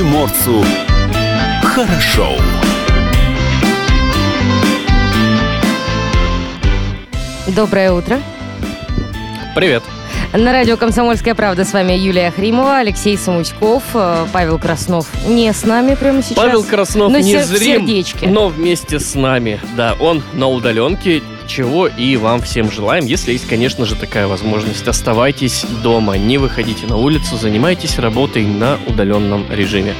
приморцу хорошо. Доброе утро. Привет. На радио «Комсомольская правда» с вами Юлия Хримова, Алексей Самуськов, э, Павел Краснов не с нами прямо сейчас. Павел Краснов но не сер- зрим, сердечке. но вместе с нами. Да, он на удаленке, чего и вам всем желаем. Если есть, конечно же, такая возможность, оставайтесь дома, не выходите на улицу, занимайтесь работой на удаленном режиме.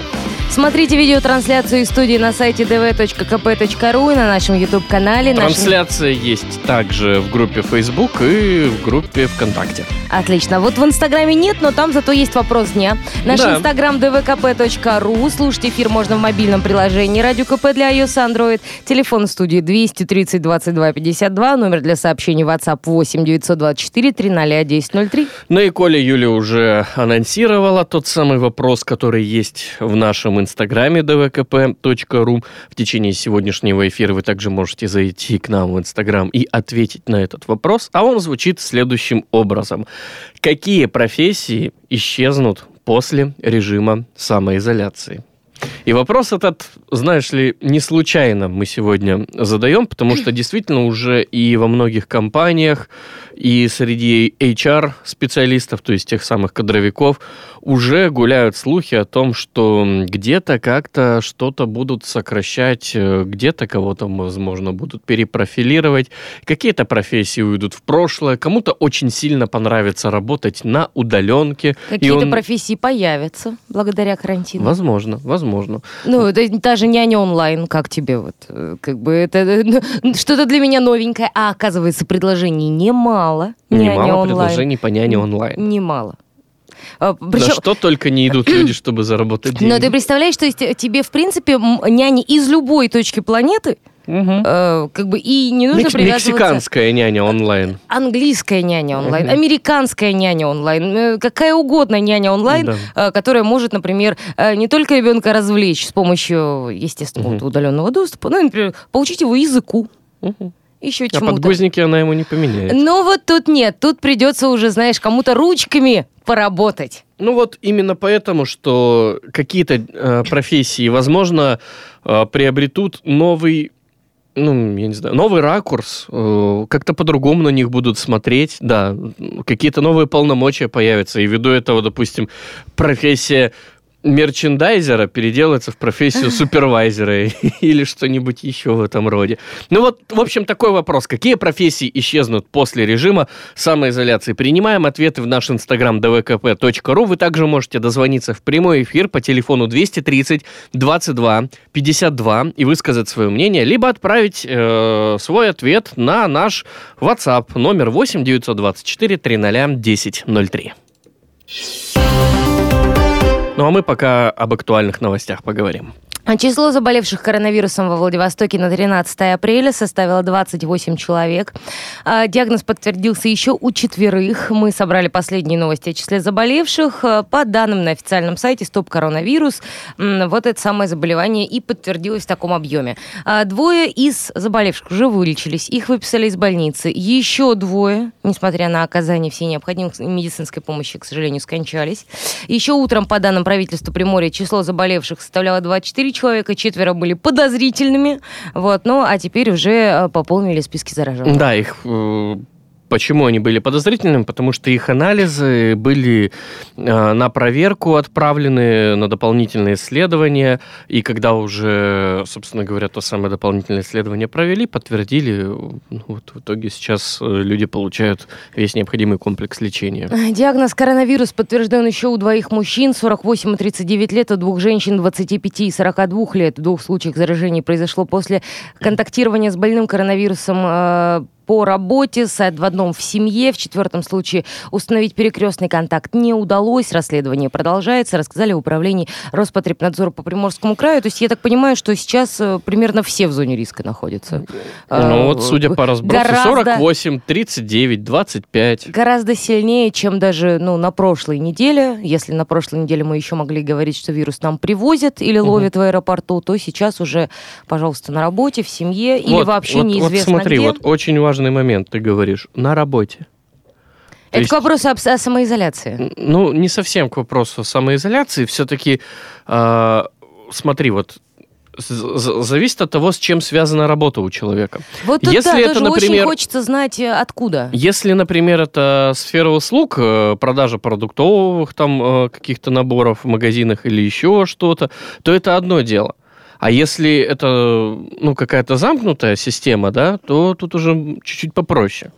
Смотрите видеотрансляцию из студии на сайте dv.kp.ru и на нашем YouTube-канале. нашем- Трансляция есть также в группе Facebook и в группе ВКонтакте. Отлично. Вот в Инстаграме нет, но там зато есть вопрос дня. Наш Да. Инстаграм dvkp.ru. Слушать эфир можно в мобильном приложении Радио КП для iOS Android. Телефон в студии 230 22 52. Номер для сообщений WhatsApp 8 924 300 1003. Ну и Коля Юля уже анонсировала тот самый вопрос, который есть в нашем инстаграме dvkp.ru. В течение сегодняшнего эфира вы также можете зайти к нам в инстаграм и ответить на этот вопрос. А он звучит следующим образом. Какие профессии исчезнут после режима самоизоляции? И вопрос этот, знаешь ли, не случайно мы сегодня задаем, потому что действительно уже и во многих компаниях, и среди HR-специалистов, то есть тех самых кадровиков, уже гуляют слухи о том, что где-то как-то что-то будут сокращать, э, где-то кого-то, возможно, будут перепрофилировать, какие-то профессии уйдут в прошлое, кому-то очень сильно понравится работать на удаленке. Какие-то он- профессии появятся благодаря карантину. Возможно, возможно. Ну, это та же няня онлайн, как тебе вот, э, как бы это э, ну, что-то для меня новенькое, а оказывается предложений немало. Немало онлайн. предложений по няне онлайн. Немало. А, На причем- что только не идут люди, чтобы заработать деньги. но ты представляешь, то есть тебе, в принципе, няни из любой точки планеты, Мгм. э, как бы и не нужно Мекс- привязываться... Мексиканская няня онлайн. Английская няня онлайн, Мгм. американская няня онлайн, э, какая угодно няня онлайн, Да. э, которая может, например, э, не только ребенка развлечь с помощью, естественно, вот удаленного доступа, ну, например, поучить его языку, Мгм. Еще А чему-то. подгузники она ему не поменяет. Но вот тут нет, тут придется уже, знаешь, кому-то ручками поработать. Ну вот именно поэтому, что какие-то э, профессии, возможно, э, приобретут новый ну, я не знаю, новый ракурс, э, как-то по-другому на них будут смотреть, да, какие-то новые полномочия появятся, и ввиду этого, допустим, профессия мерчендайзера переделается в профессию супервайзера или что-нибудь еще в этом роде. Ну вот, в общем, такой вопрос. Какие профессии исчезнут после режима самоизоляции? Принимаем ответы в наш инстаграм dvkp.ru. Вы также можете дозвониться в прямой эфир по телефону 230 22 52 и высказать свое мнение, либо отправить э, свой ответ на наш WhatsApp номер 8 924 300 1003. Ну а мы пока об актуальных новостях поговорим. А Число заболевших коронавирусом во Владивостоке на 13 апреля составило 28 человек. А, Диагноз подтвердился еще у четверых. Мы собрали последние новости о числе заболевших. А, По данным на официальном сайте Стоп Коронавирус, вот это самое заболевание и подтвердилось в таком объеме. Двое из заболевших уже вылечились. Их выписали из больницы. Еще двое, несмотря на оказание всей необходимой медицинской помощи, к сожалению, скончались. Еще утром, по данным правительства Приморья, число заболевших составляло 24 человека, четверо были подозрительными, вот, ну, а теперь уже э, пополнили списки зараженных. Да, их э, Почему они были подозрительными? Потому что их анализы были э, на проверку отправлены, на дополнительные исследования, и когда уже, собственно говоря, то самое дополнительное исследование провели, подтвердили, ну, вот в итоге сейчас э, люди получают весь необходимый комплекс лечения. Диагноз коронавирус подтвержден еще у двоих мужчин, 48 и 39 лет, у двух женщин 25 и 42 лет. В двух случаях заражений произошло после контактирования с больным коронавирусом э, по работе, сайт в одном в семье. В четвертом случае установить перекрестный контакт не удалось. Расследование продолжается, рассказали в управлении Роспотребнадзора по Приморскому краю. То есть я так понимаю, что сейчас э, примерно все в зоне риска находятся. Ну Э, вот, судя по разбросу, гораздо- 48, 39, 25. Гораздо сильнее, чем даже ну, на прошлой неделе. Если на прошлой неделе мы еще могли говорить, что вирус нам привозят или ловят в аэропорту, то сейчас уже, пожалуйста, на работе, в семье или Вот, вообще вот, неизвестно Вот смотри, где. вот очень важный момент, ты говоришь, на работе. Это есть- к вопросу об- о самоизоляции. Ну, не совсем к вопросу самоизоляции. Все-таки, смотри, вот з- з- зависит от того, с чем связана работа у человека. Вот тут, Если да, это, тоже например- очень хочется знать, э, откуда. Если, например, это сфера услуг, э, продажа продуктовых там э, каких-то наборов в магазинах или еще что-то, то это одно дело. А если это ну, какая-то замкнутая система, да, то тут уже чуть-чуть попроще.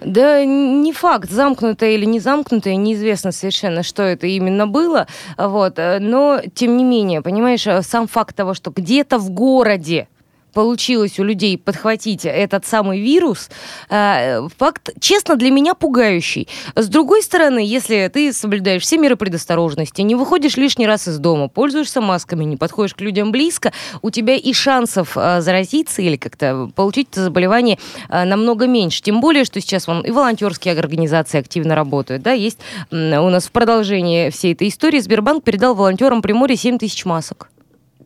Да не факт, замкнутое или не замкнутое, неизвестно совершенно, что это именно было. Вот. э, Но, тем не менее, понимаешь, э, сам факт того, что где-то в городе получилось у людей подхватить этот самый вирус, э, факт, честно, для меня пугающий. С другой стороны, если ты соблюдаешь все меры предосторожности, не выходишь лишний раз из дома, пользуешься масками, не подходишь к людям близко, у тебя и шансов э, заразиться или как-то получить это заболевание э, намного меньше. Тем более, что сейчас вон, и волонтерские организации активно работают. Да? Есть у нас в продолжении всей этой истории Сбербанк передал волонтерам Приморья 7 тысяч масок.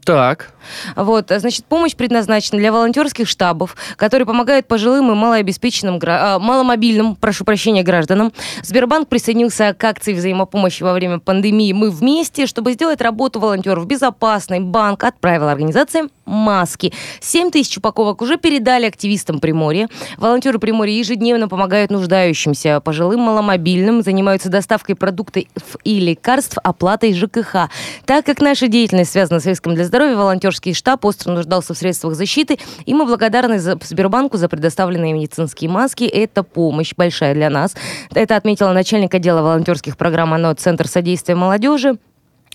Так, Вот, а, значит, помощь предназначена для волонтерских штабов, которые помогают пожилым и малообеспеченным, а, маломобильным, прошу прощения, гражданам. Сбербанк присоединился к акции взаимопомощи во время пандемии «Мы вместе», чтобы сделать работу волонтеров безопасной. Банк отправил организациям маски. 7 тысяч упаковок уже передали активистам Приморья. Волонтеры Приморья ежедневно помогают нуждающимся, пожилым, маломобильным, занимаются доставкой продуктов и лекарств, оплатой ЖКХ. Так как наша деятельность связана с риском для здоровья, волонтерский штаб остро нуждался в средствах защиты, и мы благодарны за Сбербанку за предоставленные медицинские маски. Это помощь большая для нас. Это отметила начальник отдела волонтерских программ ОНО Центр содействия молодежи.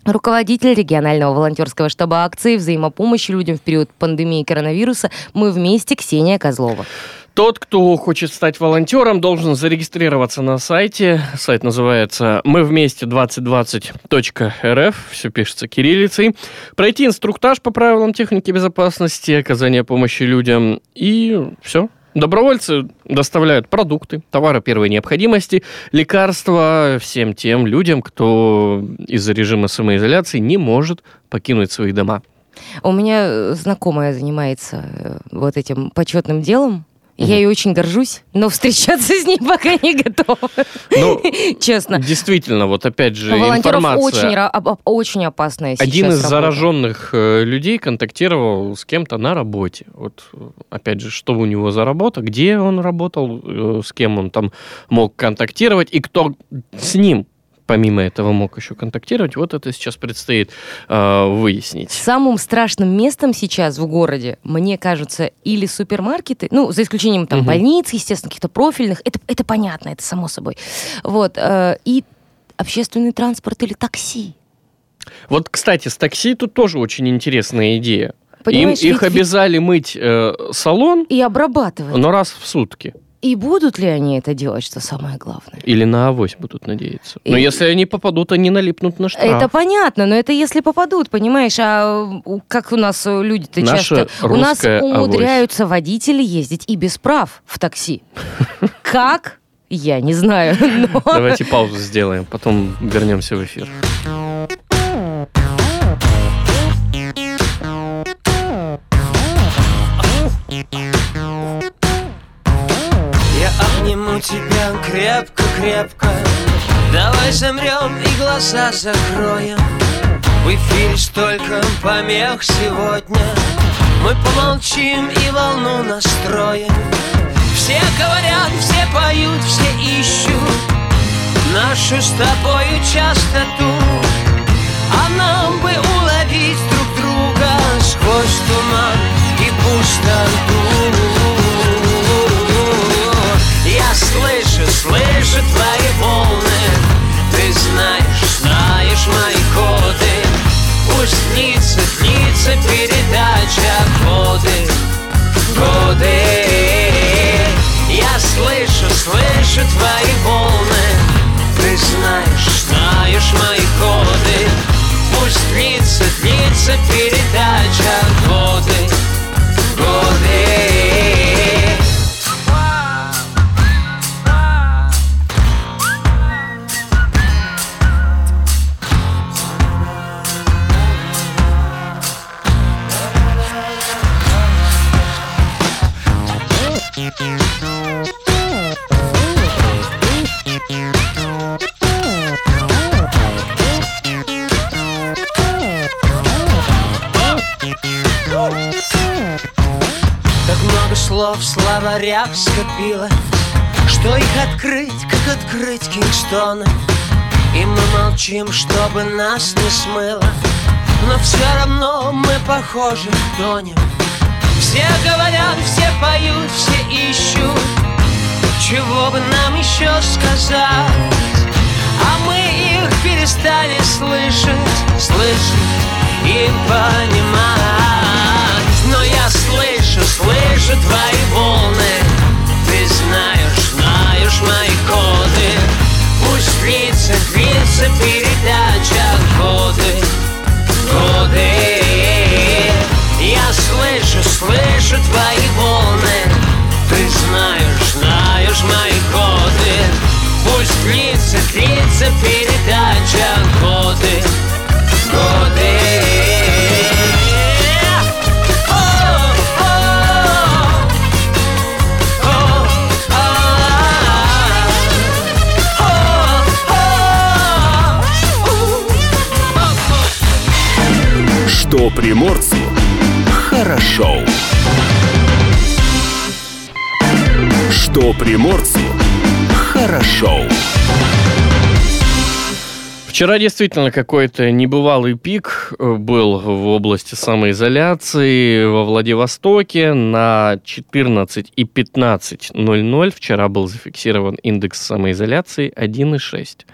Руководитель регионального волонтерского штаба акции взаимопомощи людям в период пандемии коронавируса «Мы вместе» Ксения Козлова. Тот, кто хочет стать волонтером, должен зарегистрироваться на сайте. Сайт называется мы вместе 2020.рф, все пишется кириллицей. Пройти инструктаж по правилам техники безопасности, оказания помощи людям и все. Добровольцы доставляют продукты, товары первой необходимости, лекарства всем тем людям, кто из-за режима самоизоляции не может покинуть свои дома. У меня э, знакомая занимается э, вот этим почетным делом. Я Мгм. ей очень горжусь, но встречаться с ней пока не готова. Ну, Честно. Действительно, вот опять же, волонтеров информация. очень, очень опасная сейчас Один из работа. зараженных э, людей контактировал с кем-то на работе. Вот, э, опять же, что у него за работа, где он работал, э, с кем он там мог контактировать, и кто с ним, помимо этого, мог еще контактировать. Вот это сейчас предстоит э, выяснить. Самым страшным местом сейчас в городе, мне кажется, или супермаркеты, ну, за исключением там Мгм. больниц, естественно, каких-то профильных, это, это понятно, это само собой. Вот, э, и общественный транспорт или такси. Вот, кстати, с такси тут тоже очень интересная идея. Им, Понимаешь, их ведь- обязали мыть э, салон, И обрабатывать. но раз в сутки. И будут ли они это делать, что самое главное? Или на авось будут надеяться. Но И- если они попадут, они налипнут на штраф. Это понятно, но это если попадут, понимаешь, а как у нас люди-то Наша часто... У нас русская авось. умудряются водители ездить и без прав в такси. Как? Я не знаю. но- Давайте паузу сделаем, потом вернемся в эфир. Обниму тебя крепко-крепко. Давай замрем и глаза закроем. В эфире столько помех сегодня. Мы помолчим и волну настроим. Все говорят, все поют, все ищут. Нашу с тобою частоту А нам бы скопилось Что их открыть, как открыть Кингстоны. И мы молчим, чтобы нас не смыло. Но все равно мы похожи тонем. Все говорят, все поют, все ищут. Чего бы нам еще сказать? А мы их перестали слышать, слышать и понимать. Но я слышу, слышу твои волны Ты знаешь, знаешь мои коды Пусть длится, длится передача годы, годы Я слышу, слышу твои волны Ты знаешь, знаешь мои коды Пусть длится, длится передача годы, годы Что приморцу хорошо. Что приморцу хорошо. Вчера действительно какой-то небывалый пик э, был в области самоизоляции во Владивостоке на 14 и 15.00. Вчера был зафиксирован индекс самоизоляции 1,6.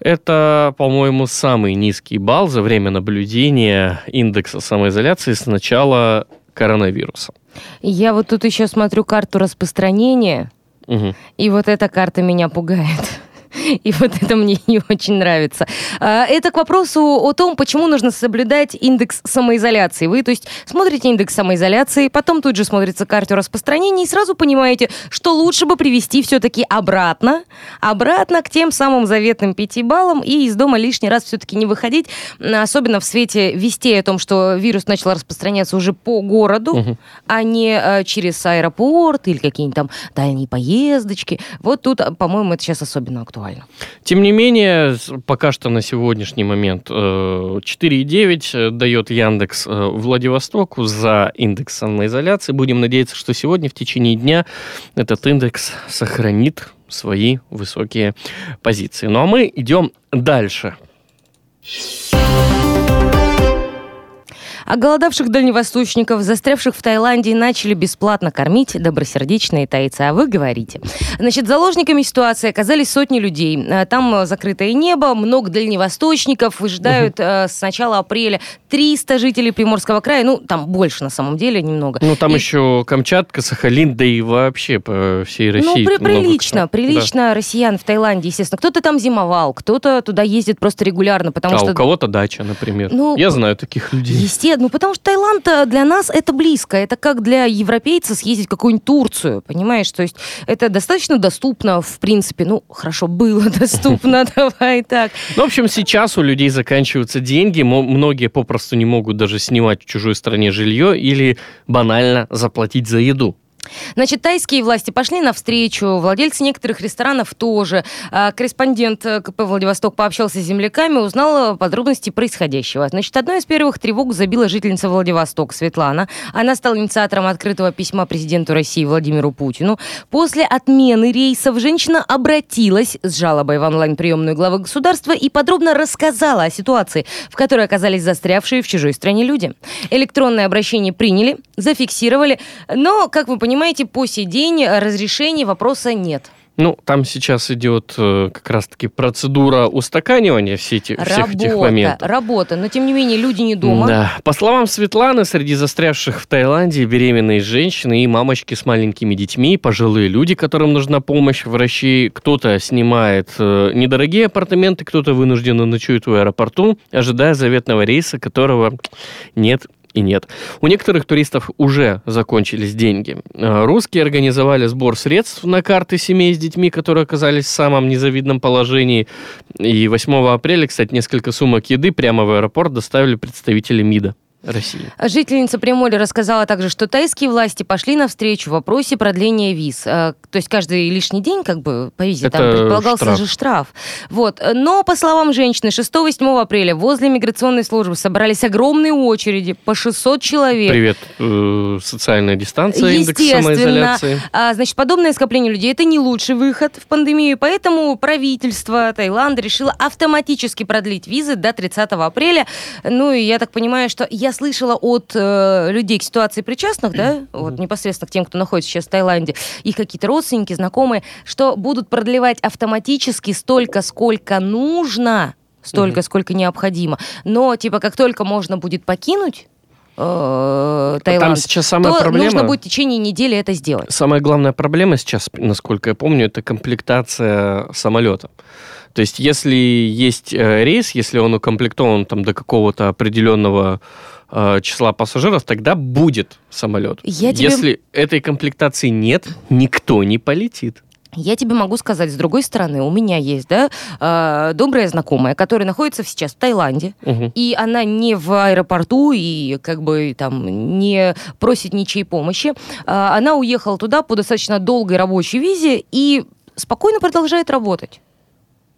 Это, по-моему, самый низкий балл за время наблюдения индекса самоизоляции с начала коронавируса. Я вот тут еще смотрю карту распространения, Мгм. и вот эта карта меня пугает. И вот это мне не очень нравится. А, Это к вопросу о том, почему нужно соблюдать индекс самоизоляции. Вы, то есть, смотрите индекс самоизоляции, потом тут же смотрите карту распространения и сразу понимаете, что лучше бы привести все-таки обратно, обратно к тем самым заветным пяти баллам и из дома лишний раз все-таки не выходить, особенно в свете вестей о том, что вирус начал распространяться уже по городу, а не э, через аэропорт или какие-нибудь там дальние поездочки. Вот тут, а, по-моему, это сейчас особенно актуально. Тем не менее, пока что на сегодняшний момент э, 4,9 э, дает Яндекс э, Владивостоку за индекс самоизоляции. Будем надеяться, что сегодня в течение дня этот индекс сохранит свои высокие позиции. Ну а мы идем дальше. А голодавших дальневосточников, застрявших в Таиланде, начали бесплатно кормить добросердечные тайцы. А вы говорите. Значит, заложниками ситуации оказались сотни людей. А, Там э, закрытое небо, много дальневосточников. Выжидают э, с начала апреля 300 жителей Приморского края. Ну, там больше на самом деле немного. Ну, там И- еще Камчатка, Сахалин, да и вообще по всей России. Ну, при- прилично, прилично россиян в Таиланде, естественно. Кто-то там зимовал, кто-то туда ездит просто регулярно, Да. потому А что... у кого-то дача, например. Ну, Я знаю таких людей. Естественно, ну потому что Таиланд э, для нас это близко. Это как для европейца съездить в какую-нибудь Турцию, понимаешь? То есть это достаточно доступно, в принципе. Ну, хорошо, было доступно, давай так. Ну, в общем, сейчас у людей заканчиваются деньги, многие попросту не могут даже снимать в чужой стране жилье или банально заплатить за еду. Значит, тайские власти пошли навстречу, владельцы некоторых ресторанов тоже. А, Корреспондент э, КП Владивосток пообщался с земляками, узнал э, подробности происходящего. Значит, одной из первых тревог забила жительница Владивосток Светлана. Она стала инициатором открытого письма президенту России Владимиру Путину. После отмены рейсов женщина обратилась с жалобой в онлайн-приемную главы государства и подробно рассказала о ситуации, в которой оказались застрявшие в чужой стране люди. Электронное обращение приняли, зафиксировали, но, как вы понимаете, по сей день разрешений вопроса нет. Ну, там сейчас идет э, как раз-таки процедура устаканивания все эти, всех этих Работа, моментов. работа. Но, тем не менее, люди не дома. Да. По словам Светланы, среди застрявших в Таиланде беременные женщины и мамочки с маленькими детьми, пожилые люди, которым нужна помощь, врачи. Кто-то снимает э, недорогие апартаменты, кто-то вынужденно ночует в аэропорту, ожидая заветного рейса, которого нет и нет. У некоторых туристов уже закончились деньги. Э, Русские организовали сбор средств на карты семей с детьми, которые оказались в самом незавидном положении. И 8 апреля, кстати, несколько сумок еды прямо в аэропорт доставили представители МИДа. России. Жительница Приморья рассказала также, что тайские власти пошли навстречу в вопросе продления виз. А, То есть каждый лишний день, как бы, по визе, там Это предполагался штраф. же штраф. Вот. Но, по словам женщины, 6-7 апреля возле миграционной службы собрались огромные очереди по 600 человек. Привет, э, социальная дистанция, индекс самоизоляции. А, значит, подобное скопление людей это не лучший выход в пандемию, поэтому правительство Таиланда решило автоматически продлить визы до 30 апреля. Ну и я так понимаю, что я слышала от э, людей к ситуации причастных, да, вот непосредственно к тем, кто находится сейчас в Таиланде, их какие-то родственники, знакомые, что будут продлевать автоматически столько, сколько нужно, столько, сколько необходимо. Но типа как только можно будет покинуть э, Таиланд, сейчас самая то проблема- нужно будет в течение недели это сделать. Самая главная проблема сейчас, насколько я помню, это комплектация самолета. То есть, если есть э, рейс, если он укомплектован там, до какого-то определенного э, числа пассажиров, тогда будет самолет. Я тебе- Если этой комплектации нет, никто не полетит. Я тебе могу сказать, с другой стороны, у меня есть, да, э, добрая знакомая, которая находится сейчас в Таиланде, Мгм. и она не в аэропорту и как бы там не просит ничьей помощи. А, Она уехала туда по достаточно долгой рабочей визе и спокойно продолжает работать.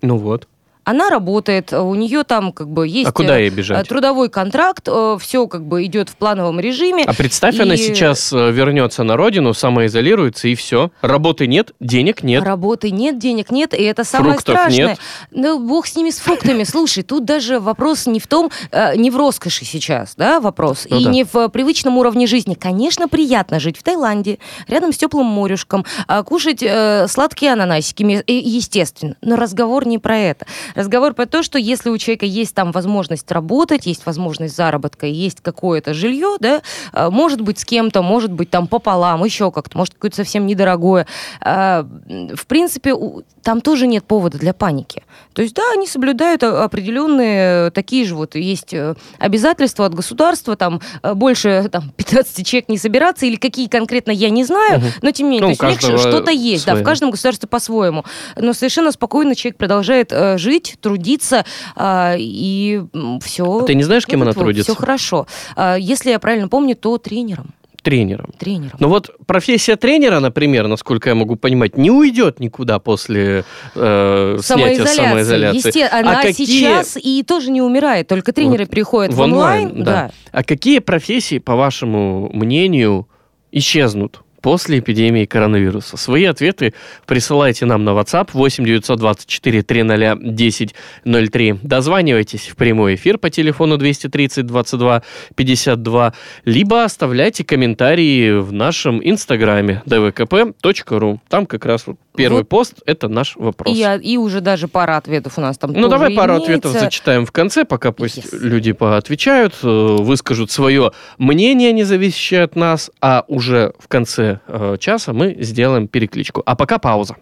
Ну вот. Она работает, у нее там как бы есть А куда э, ей бежать? трудовой контракт, все как бы идет в плановом режиме. А представь, она И- сейчас э, вернется на родину, самоизолируется, и все. Работы нет, денег нет. Работы нет, денег нет, и это самое Фруктов страшное. нет. Ну, бог с ними, с фруктами. Слушай, тут даже вопрос не в том, э, не в роскоши сейчас, да, вопрос, Ну и да. не в э, привычном уровне жизни. Конечно, приятно жить в Таиланде, рядом с теплым морюшком, а, кушать э, сладкие ананасики, естественно. Но разговор не про это. Разговор про то, что если у человека есть там возможность работать, есть возможность заработка, есть какое-то жилье, да, э, может быть с кем-то, может быть там пополам, еще как-то, может какое-то совсем недорогое. А, В принципе, там тоже нет повода для паники. То есть, да, они соблюдают определенные такие же вот есть э, обязательства от государства, там э, больше там, 15 человек не собираться, или какие конкретно, я не знаю, Мгм. но тем не менее, Ну, то есть у них каждого что-то есть, да, в каждом государстве по-своему. Но совершенно спокойно человек продолжает э, жить, трудиться, а, и все. А ты не знаешь, кем она трудится? Все хорошо. А, Если я правильно помню, то тренером. Тренером. Тренером. Ну вот профессия тренера, например, насколько я могу понимать, не уйдет никуда после э, снятия самоизоляции. Есте- Она а какие сейчас и тоже не умирает, только тренеры Вот переходят в онлайн, онлайн. да. А какие профессии, по вашему мнению, исчезнут после эпидемии коронавируса? Свои ответы присылайте нам на WhatsApp 8 924 300 1003. Дозванивайтесь в прямой эфир по телефону 230 22 52, либо оставляйте комментарии в нашем инстаграме dvkp.ru. Там как раз вот первый Вот. пост – это наш вопрос. И, и уже даже пара ответов у нас там Ну, давай пару имеется. ответов зачитаем в конце, пока пусть Yes. люди поотвечают, э, выскажут свое мнение, не зависящее от нас, а уже в конце э, часа мы сделаем перекличку. А пока пауза.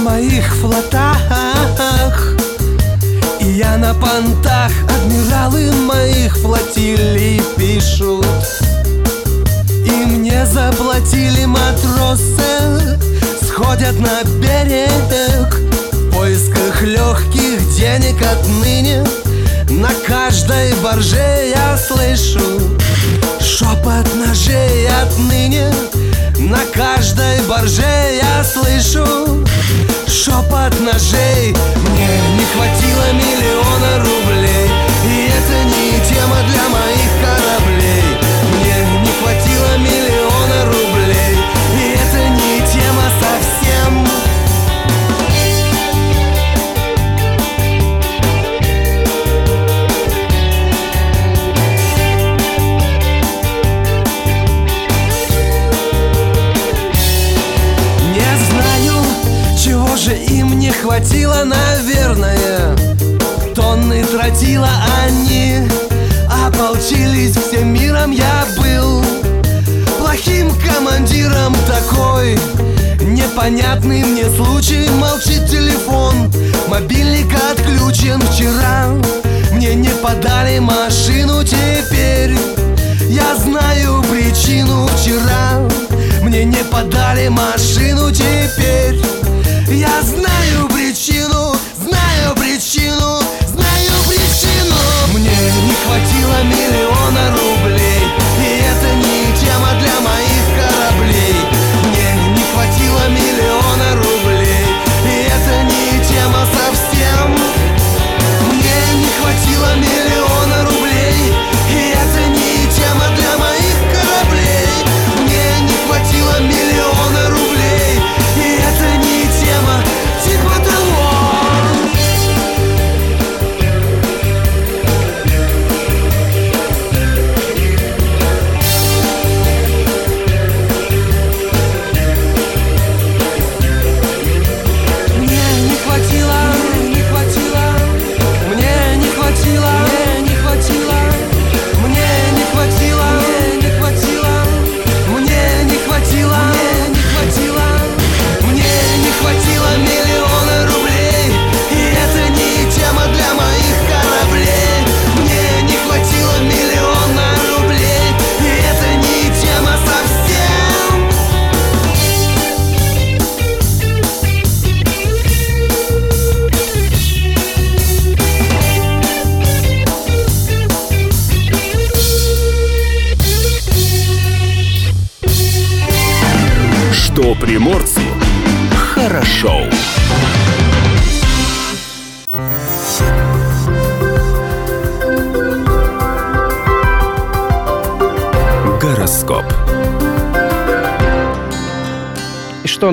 Моих флотах И я на понтах Адмиралы моих флотилий пишут Заплатили матросы Сходят на берег В поисках легких денег отныне. На каждой борже я слышу Шепот ножей отныне. На каждой борже я слышу Шепот ножей. Мне не хватило миллиона рублей И это не тема для моих кораблей хватило, наверное. Тонны тратила они Ополчились всем миром я был Плохим командиром такой. Непонятный мне случай Молчит телефон. Мобильник отключен вчера. Мне не подали машину теперь Я знаю причину. Вчера Мне не подали машину теперь Я знаю хватило миллиона рублей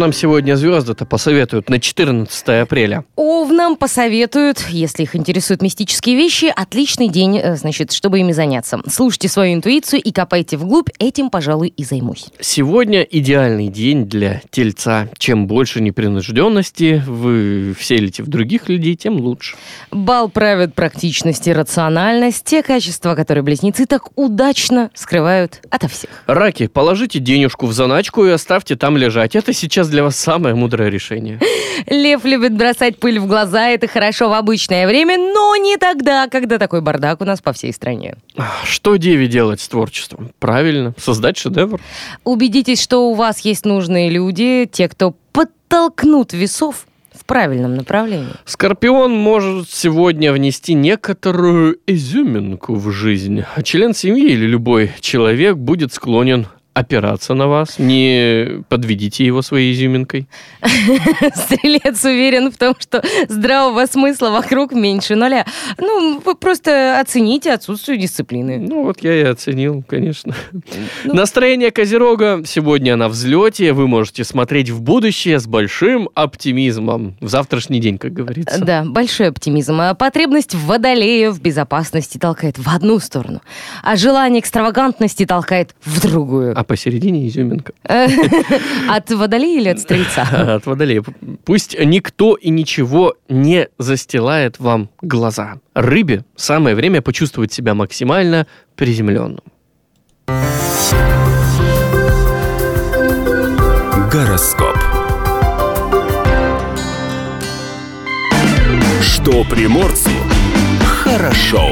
нам сегодня звезды-то посоветуют на 14 апреля? Овнам посоветуют, если их интересуют мистические вещи, отличный день, э, значит, чтобы ими заняться. Слушайте свою интуицию и копайте вглубь, этим, пожалуй, и займусь. Сегодня идеальный день для тельца. Чем больше непринужденности вы вселите в других людей, тем лучше. Бал правят практичность и рациональность, те качества, которые близнецы так удачно скрывают ото всех. Раки, положите денежку в заначку и оставьте там лежать. Это сейчас для вас самое мудрое решение. Лев любит бросать пыль в глаза, это хорошо в обычное время, но не тогда, когда такой бардак у нас по всей стране. Что Деве делать с творчеством? Правильно, создать шедевр. Убедитесь, что у вас есть нужные люди, те, кто подтолкнут весов в правильном направлении. Скорпион может сегодня внести некоторую изюминку в жизнь. Член семьи или любой человек будет склонен опираться на вас. Не подведите его своей изюминкой. Стрелец уверен в том, что здравого смысла вокруг меньше нуля. Ну, вы просто оцените отсутствие дисциплины. Ну, вот я и оценил, конечно. Настроение Козерога сегодня на взлете. Вы можете смотреть в будущее с большим оптимизмом. В завтрашний день, как говорится. Да, большой оптимизм. А потребность в водолея в безопасности толкает в одну сторону, а желание экстравагантности толкает в другую. А посередине изюминка. От водолея или от стрельца? От водолея. Пусть никто и ничего не застилает вам глаза. Рыбе самое время почувствовать себя максимально приземленным. Гороскоп. Что приморцу хорошо.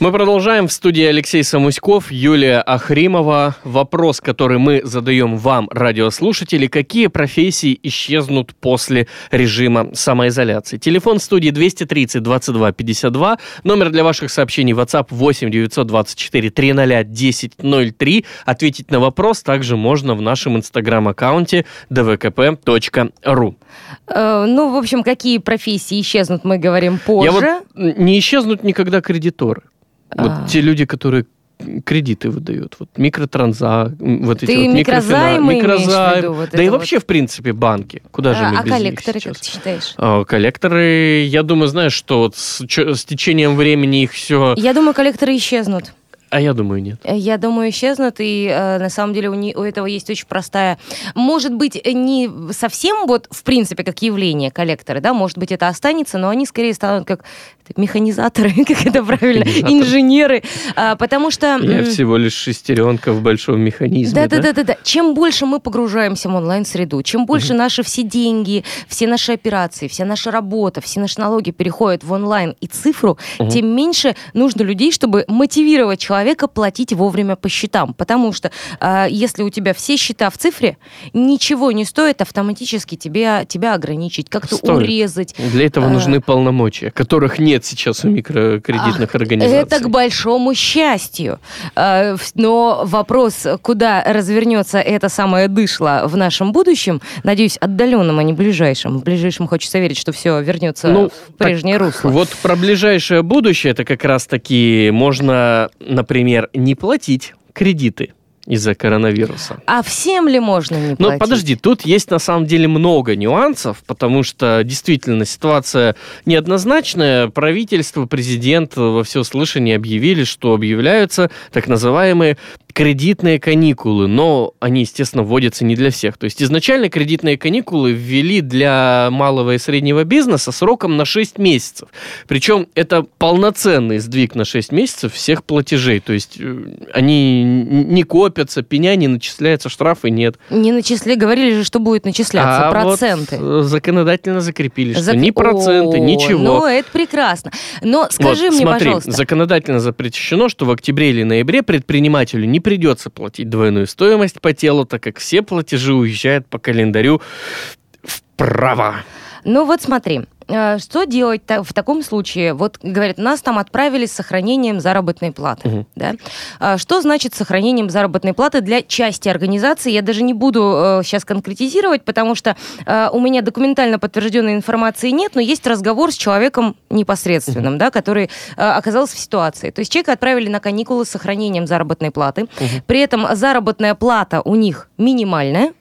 Мы продолжаем в студии Алексей Самуськов, Юлия Ахримова. Вопрос, который мы задаем вам, радиослушатели, какие профессии исчезнут после режима самоизоляции? Телефон студии 230 22 52, номер для ваших сообщений WhatsApp 8 924 300 1003. Ответить на вопрос также можно в нашем инстаграм-аккаунте dvkp.ru. Э, Ну, в общем, какие профессии исчезнут, мы говорим позже. Я вот не исчезнут никогда кредиторы. А. Вот те люди, которые кредиты выдают, вот микротранза, вот эти Ты вот микрозаймы микрозайм. виду, вот да и вот? вообще, в принципе, банки. Куда же А, мы а без них коллекторы, сейчас? как ты считаешь? А, Коллекторы, я думаю, знаешь, что вот с, с течением времени их все... Я думаю, коллекторы исчезнут. А я думаю, нет. Э, Я думаю, исчезнут, и э, на самом деле у, не- у этого есть очень простая, может быть, э, не совсем вот в принципе как явление коллекторы, да, может быть, это останется, но они скорее станут как механизаторы, как это правильно, инженеры, А, потому что... Я всего лишь шестеренка в большом механизме. Да, да, да, да, да. Чем больше мы погружаемся в онлайн-среду, чем больше наши все деньги, все наши операции, вся наша работа, все наши налоги переходят в онлайн и цифру, тем меньше нужно людей, чтобы мотивировать человека человека платить вовремя по счетам. Потому что э, если у тебя все счета в цифре, ничего не стоит автоматически тебе, тебя ограничить, как-то урезать. Для этого Э, нужны полномочия, которых нет сейчас у микрокредитных Ах, организаций. Это к большому счастью. Э, Но вопрос, куда развернется это самое дышло в нашем будущем, надеюсь, отдаленном, а не ближайшем. В ближайшем хочется верить, что все вернется Ну, в прежнее русло. Вот про ближайшее будущее, это как раз-таки можно, например, не платить кредиты из-за коронавируса. А всем ли можно не платить? Ну, подожди, тут есть на самом деле много нюансов, потому что действительно ситуация неоднозначная. Правительство, президент во всеуслышание объявили, что объявляются так называемые кредитные каникулы, но они, естественно, вводятся не для всех. То есть изначально кредитные каникулы ввели для малого и среднего бизнеса сроком на 6 месяцев. Причем это полноценный сдвиг на 6 месяцев всех платежей. То есть э, они не копятся, пеня не начисляется, штрафы нет. Не начисли, говорили же, что будет начисляться А проценты. вот, э, законодательно закрепили, что Зак- ни проценты, О, ничего. Ну, это прекрасно. Но скажи Вот, мне, смотри, пожалуйста, законодательно запрещено, что в октябре или ноябре предпринимателю не придется платить двойную стоимость по телу, так как все платежи уезжают по календарю вправо. Ну вот смотри, что делать в таком случае? Вот, говорят, нас там отправили с сохранением заработной платы. Мгм. Да? А Что значит сохранением заработной платы для части организации? Я даже не буду сейчас конкретизировать, потому что э, у меня документально подтвержденной информации нет, но есть разговор с человеком непосредственным, да, который э, оказался в ситуации. То есть человека отправили на каникулы с сохранением заработной платы. При этом заработная плата у них минимальная,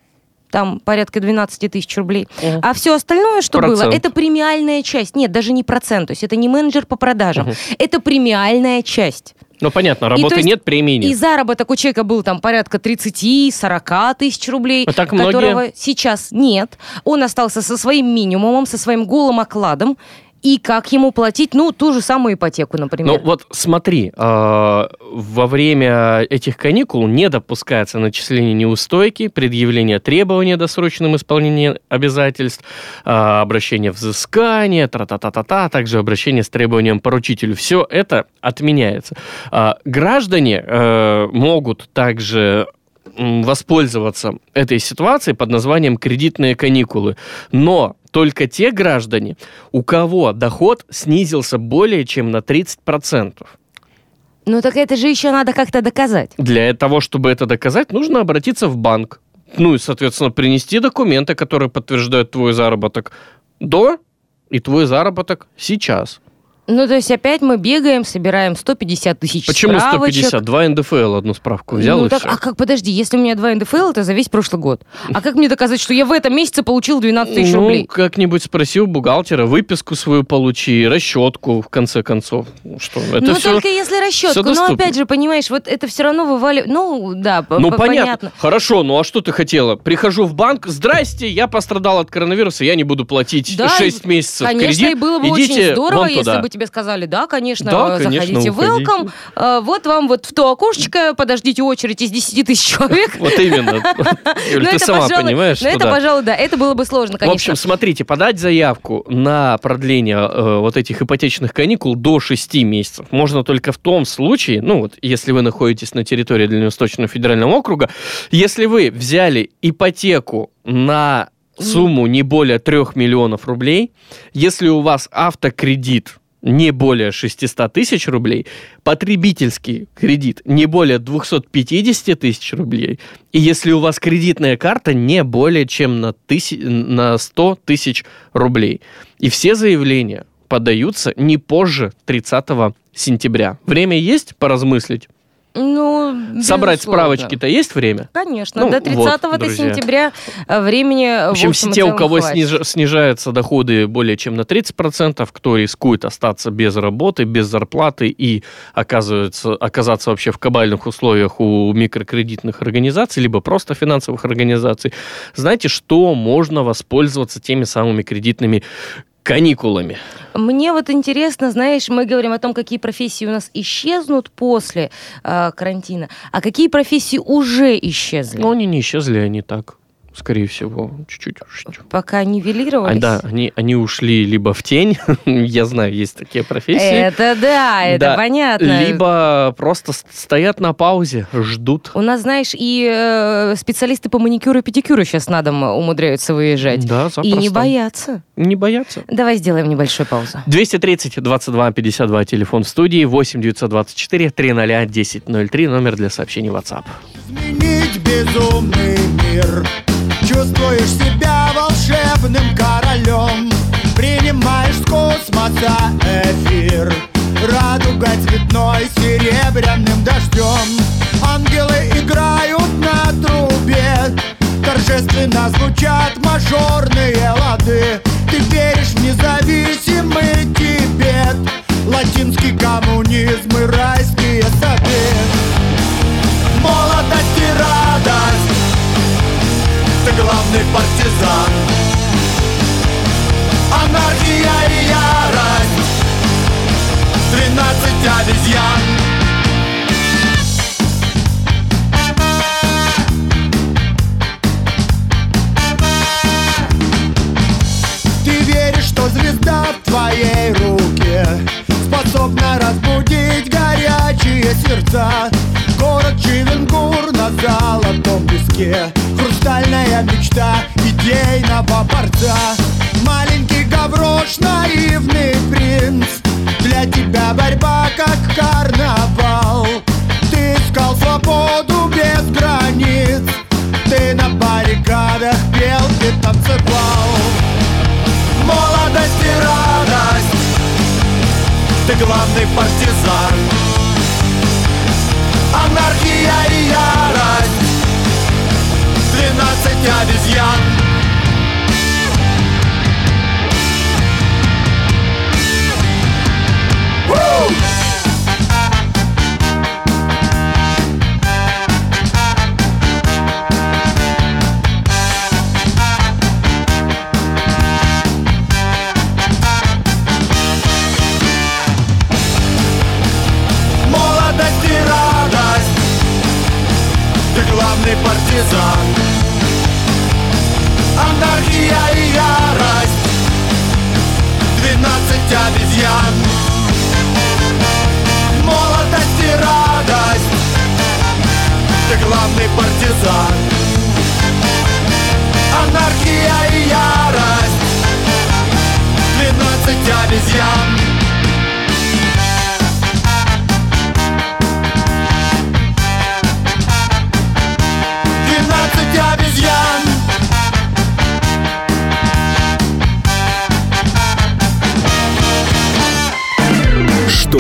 там порядка 12 тысяч рублей. Мгм. А все остальное, что было, Процент. это премиальная часть. Нет, даже не процент. То есть это не менеджер по продажам. Это премиальная часть. Ну, понятно, И работы есть- нет, премии И нет. заработок у человека был там порядка 30-40 тысяч рублей, А так многие- которого сейчас нет. Он остался со своим минимумом, со своим голым окладом. И как ему платить, ну, ту же самую ипотеку, например. Ну вот смотри, э, во время этих каникул не допускается начисление неустойки, предъявление требования о досрочном исполнении обязательств, э, обращение взыскания, тра-та-та-та-та, а также обращение с требованием поручителю. Все это отменяется. А граждане э, могут также воспользоваться этой ситуацией под названием кредитные каникулы. Но только те граждане, у кого доход снизился более чем на 30%. Ну, так это же еще надо как-то доказать. Для того, чтобы это доказать, нужно обратиться в банк. Ну и, соответственно, принести документы, которые подтверждают твой заработок до и твой заработок сейчас. Ну, то есть опять мы бегаем, собираем 150 тысяч Почему справочек. 150? Два НДФЛ одну справку взял ну и так, всё. а как, подожди, если у меня два НДФЛ, это за весь прошлый год. А как мне доказать, что я в этом месяце получил 12 тысяч ну, рублей? как-нибудь спроси у бухгалтера, выписку свою получи, расчетку, в конце концов. Что, это ну, все... только если расчетку. всё Но опять же, понимаешь, вот это все равно вываливает. Ну, да, Ну, п- понятно. Хорошо, ну а что ты хотела? Прихожу в банк, здрасте, я пострадал от коронавируса, я не буду платить Да, 6 месяцев Конечно, кредит. и было бы Идите очень здорово, если бы тебе сказали, да, конечно, Да, конечно, заходите, уходите. welcome, э, вот вам вот в то окошечко, подождите очередь из 10 тысяч человек. Вот именно. Юль, Ну, ты это, сама понимаешь, Ну, что это, да. пожалуй, да, это было бы сложно, В конечно. общем, смотрите, подать заявку на продление э, вот этих ипотечных каникул до 6 месяцев можно только в том случае, ну вот, если вы находитесь на территории Дальневосточного федерального округа, если вы взяли ипотеку на сумму не более 3 миллионов рублей, если у вас автокредит не более 600 тысяч рублей, потребительский кредит не более 250 тысяч рублей, и если у вас кредитная карта не более чем на, тыси- на 100 тысяч рублей. И все заявления подаются не позже 30 сентября. Время есть поразмыслить? Ну, Собрать справочки-то есть время? Конечно, Ну, до вот, 30 друзья. сентября э, времени В общем, в все общем и те, у кого сниж- снижаются доходы более чем на 30%, кто рискует остаться без работы, без зарплаты и оказывается, оказаться вообще в кабальных условиях у микрокредитных организаций, либо просто финансовых организаций, знаете, что можно воспользоваться теми самыми кредитными каникулами. Мне вот интересно, знаешь, мы говорим о том, какие профессии у нас исчезнут после э, карантина, а какие профессии уже исчезли. Но они не исчезли, они так скорее всего, чуть-чуть. Пока А, нивелировались? да, они, они ушли либо в тень, я знаю, есть такие профессии, Это да, это Да, понятно. либо просто стоят на паузе, ждут. У нас, знаешь, и э, специалисты по маникюру и педикюру сейчас на дом умудряются выезжать. Да, и не запросто. боятся. Не боятся. Давай сделаем небольшую паузу. 230 22 52 телефон в студии 8 924 300 1003 номер для сообщений WhatsApp. изменить безумный мир Чувствуешь себя волшебным королем. Принимаешь с космоса эфир Радуга цветной серебряным дождем. Ангелы играют на трубе Торжественно звучат мажорные лады. Ты веришь в независимый Тибет Латинский коммунизм и райские сады Молодость главный партизан. Анархия и ярость. Тринадцать обезьян. Звезда в твоей руке Способна разбудить горячие сердца? Город Чивенгур на золотом песке Хрустальная мечта идейного борца. Маленький гаврош, наивный принц. Для тебя борьба как карнавал. Ты искал свободу без границ. Ты на баррикадах пел, ты танцевал. Молодость и радость. Ты главный партизан. Анархия и ярость dad is young. Woo!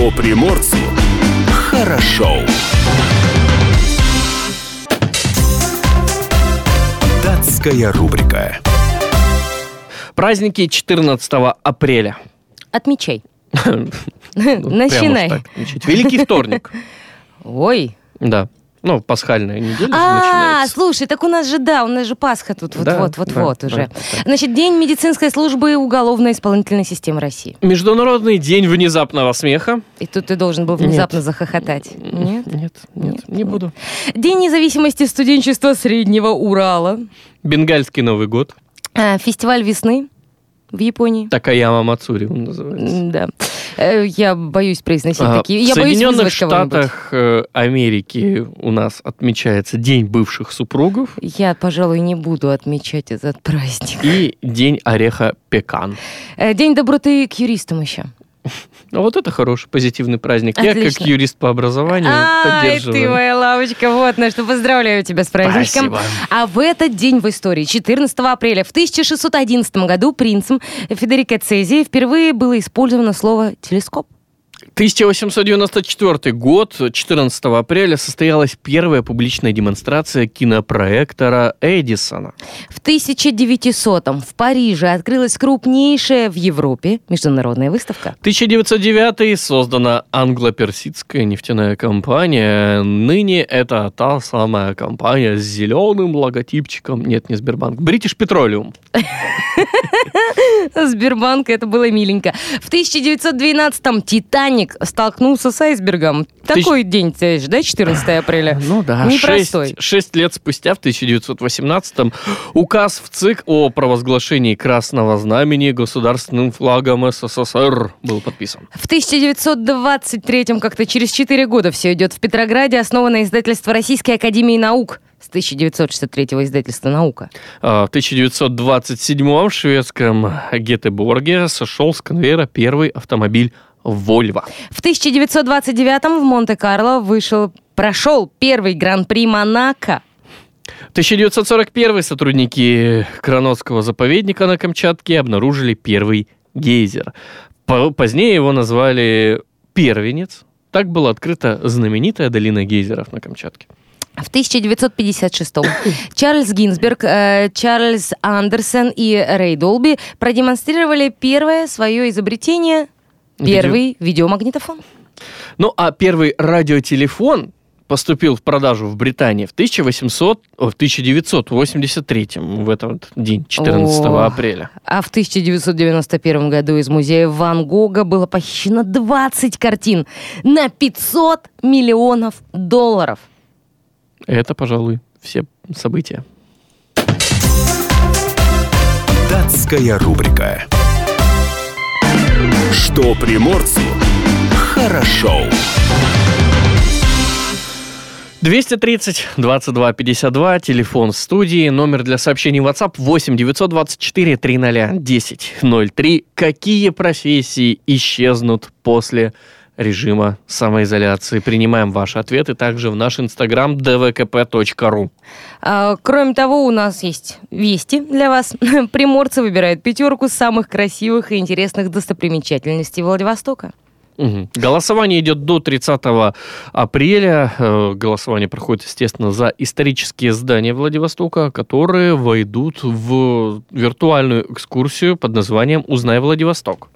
Что приморцу хорошо. Датская рубрика. Праздники 14 апреля. Отмечай. Ну, Начинай. Великий вторник. Ой. Да. Ну, пасхальная неделя А, слушай, так у нас же, да, у нас же Пасха тут вот-вот-вот-вот уже. Значит, День медицинской службы уголовно-исполнительной системы России. Международный день внезапного смеха. И тут ты должен был внезапно захохотать. Нет? Нет, нет, не буду. День независимости студенчества Среднего Урала. Бенгальский Новый год. А, Фестиваль весны в Японии. Такаяма Мацури он называется. Да. Э, Я боюсь произносить А, такие. В Я боюсь Соединенных. Штатах э, Америки у нас отмечается День бывших супругов Я, пожалуй, не буду отмечать этот праздник. и День ореха пекан. Э, День доброты к юристам еще. Ну, вот это хороший, позитивный праздник. Я, как Отлично. юрист по образованию, Ай, поддерживаю. ты моя лавочка, вот на что поздравляю тебя с праздничком. Спасибо. А в этот день в истории, 14 апреля в 1611 году принцем Федерико Цези впервые было использовано слово «телескоп». 1894 год, 14 апреля, состоялась первая публичная демонстрация кинопроектора Эдисона. В 1900-м в Париже открылась крупнейшая в Европе международная выставка. 1909 создана англо-персидская нефтяная компания. Ныне это та самая компания с зеленым логотипчиком. Нет, не Сбербанк. British Petroleum. Сбербанк, это было миленько. В 1912-м «Титаник» столкнулся с айсбергом. Такой день, же, да, 14 апреля? Ну да, Непростой. 6, 6 лет спустя, в 1918-м, указ в ЦИК о провозглашении Красного Знамени государственным флагом СССР был подписан. В 1923-м, как-то через 4 года все идет, в Петрограде основано издательство Российской Академии Наук с 1963-го издательства «Наука». А, В 1927-м в шведском Гетеборге сошел с конвейера первый автомобиль Volvo. В 1929-м в Монте-Карло вышел, прошел первый гран-при Монако. 1941 сотрудники Кранотского заповедника на Камчатке обнаружили первый гейзер. По- Позднее его назвали Первенец. Так была открыта знаменитая долина гейзеров на Камчатке. В 1956-м Чарльз Гинзберг, э, Чарльз Андерсон и Рэй Долби продемонстрировали первое свое изобретение Первый видеомагнитофон. Ну, а первый радиотелефон поступил в продажу в Британии в 1800, о, в 1983 в этот день, 14 О. апреля. А в 1991 году из музея Ван Гога было похищено 20 картин на 500 миллионов долларов. Это, пожалуй, все события. Датская рубрика. Что приморцу хорошо. 230 22 52, телефон студии, номер для сообщений WhatsApp 8 924 300 10 03. Какие профессии исчезнут после режима самоизоляции? Принимаем ваши ответы также в наш инстаграм dvkp.ru. А, кроме того, у нас есть вести для вас. Приморцы выбирают пятерку самых красивых и интересных достопримечательностей Владивостока. Мгм. Голосование идет до 30 апреля. Э, Голосование проходит, естественно, за исторические здания Владивостока, которые войдут в виртуальную экскурсию под названием «Узнай Владивосток».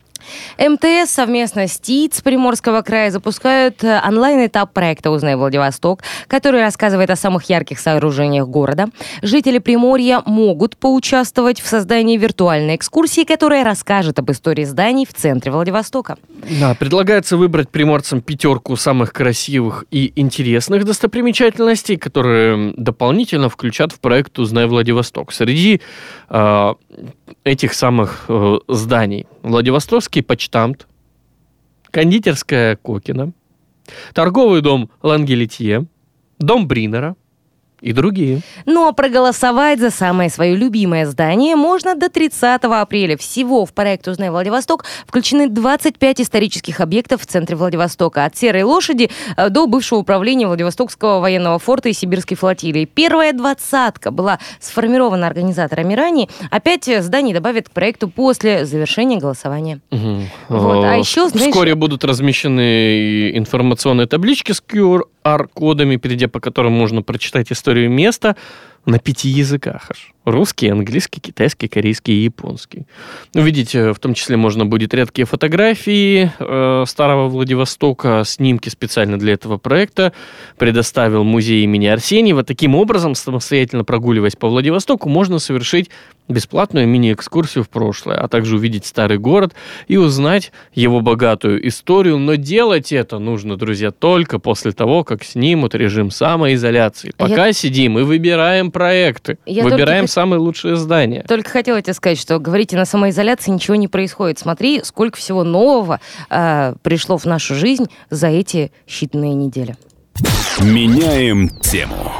МТС совместно с ТИЦ Приморского края запускают э, онлайн-этап проекта «Узнай Владивосток», который рассказывает о самых ярких сооружениях города. Жители Приморья могут поучаствовать в создании виртуальной экскурсии, которая расскажет об истории зданий в центре Владивостока. Да, предлагается выбрать приморцам пятерку самых красивых и интересных достопримечательностей, которые дополнительно включат в проект «Узнай Владивосток». Среди э, этих самых э, зданий. Владивостокский почтамт, кондитерская Кокина, торговый дом Лангелитье, дом Бринера и другие. Ну а проголосовать за самое свое любимое здание можно до 30 апреля. Всего в проект «Узнай Владивосток» включены 25 исторических объектов в центре Владивостока. От «Серой лошади» э, до бывшего управления Владивостокского военного форта и Сибирской флотилии. Первая двадцатка была сформирована организаторами ранее. Опять э, зданий добавят к проекту после завершения голосования. Мгм. Вот, а Э, еще, знаешь- Вскоре будут размещены информационные таблички с QR-кодами, перейдя по которым можно прочитать историю места на пяти языках аж. Русский, английский, китайский, корейский и японский. Увидеть э, в том числе можно будет редкие фотографии э, старого Владивостока, снимки специально для этого проекта предоставил музей имени Арсеньева. Таким образом, самостоятельно прогуливаясь по Владивостоку, можно совершить бесплатную мини-экскурсию в прошлое, а также увидеть старый город и узнать его богатую историю. Но делать это нужно, друзья, только после того, как снимут режим самоизоляции. А я- Пока сидим и выбираем проекты, Я выбираем только самые лучшие здания. Только хотела тебе сказать, что говорите на самоизоляции ничего не происходит. Смотри, сколько всего нового э, пришло в нашу жизнь за эти считанные недели. Меняем тему.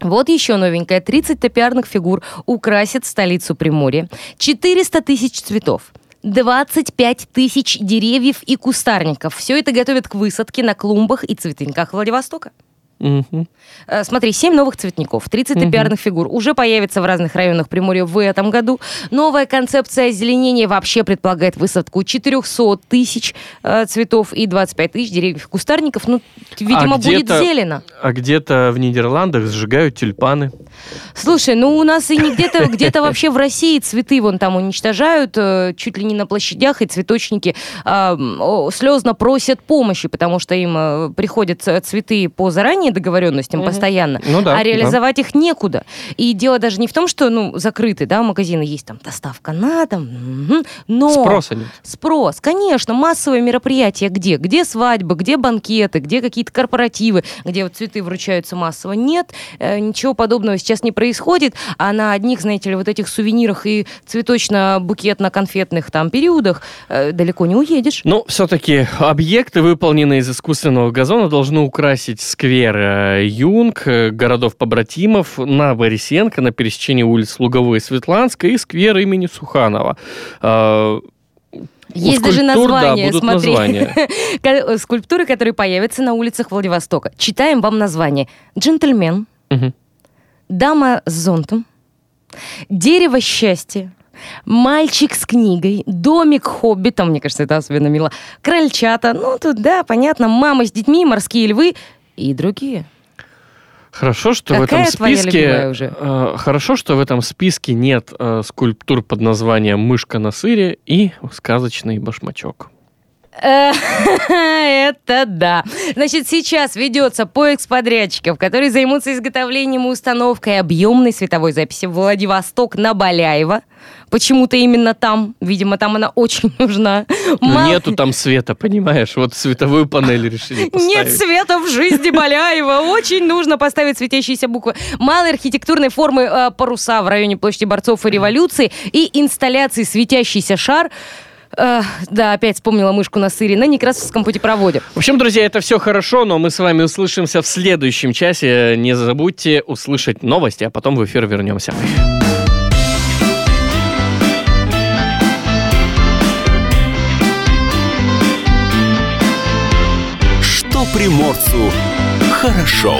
Вот еще новенькая. 30 топиарных фигур украсит столицу Приморья. 400 тысяч цветов. 25 тысяч деревьев и кустарников. Все это готовят к высадке на клумбах и цветниках Владивостока. Э, Смотри, 7 новых цветников, 30 топиарных фигур уже появятся в разных районах Приморья в этом году. Новая концепция озеленения вообще предполагает высадку 400 тысяч э, цветов и 25 тысяч деревьев кустарников. Ну, видимо, будет где-то- зелено. А где-то в Нидерландах сжигают тюльпаны. Слушай, ну у нас и не где-то, где-то вообще в России цветы вон там уничтожают, э, чуть ли не на площадях, и цветочники а, слезно просят помощи, потому что им э, приходят цветы по заранее сопротивление договоренностям постоянно, Ну да, а да. реализовать их некуда. И дело даже не в том, что ну, закрыты, да, магазины есть там доставка на дом, но... Спроса нет. Спрос, конечно, массовые мероприятия где? Где свадьбы, где банкеты, где какие-то корпоративы, где вот цветы вручаются массово? Нет, э, ничего подобного сейчас не происходит, а на одних, знаете ли, вот этих сувенирах и цветочно-букетно-конфетных там периодах э, далеко не уедешь. Ну, все-таки объекты, выполненные из искусственного газона, должны украсить сквер э, Юнг, э, городов-побратимов на Борисенко, на пересечении улиц Луговой и Светланской и сквер имени Суханова. Э, Есть даже да, название, будут смотри. названия. Скульптуры, которые появятся на улицах Владивостока. Читаем вам название. Джентльмен, дама с зонтом, дерево счастья, мальчик с книгой, домик хоббита, мне кажется, это особенно мило, крольчата, ну тут, да, понятно, мама с детьми, морские львы и другие. Хорошо, что в Какая этом твоя списке уже? э, хорошо, что в этом списке нет э, скульптур под названием мышка на сыре и сказочный башмачок. Э, Это да. Значит, сейчас ведется поиск подрядчиков, которые займутся изготовлением и установкой объемной световой записи в Владивосток на Баляева. Почему-то именно там. Видимо, там она очень нужна. Ну, Мало- Нету там света, понимаешь? Вот световую панель решили поставить. Нет света в жизни Баляева. Очень нужно поставить светящиеся буквы. Малой архитектурной формы э, паруса в районе площади борцов и революции и инсталляции светящийся шар. Э, да, опять вспомнила мышку на сыре на Некрасовском путепроводе. В общем, друзья, это все хорошо, но мы с вами услышимся в следующем часе. Не забудьте услышать новости, а потом в эфир вернемся. Что приморцу хорошо.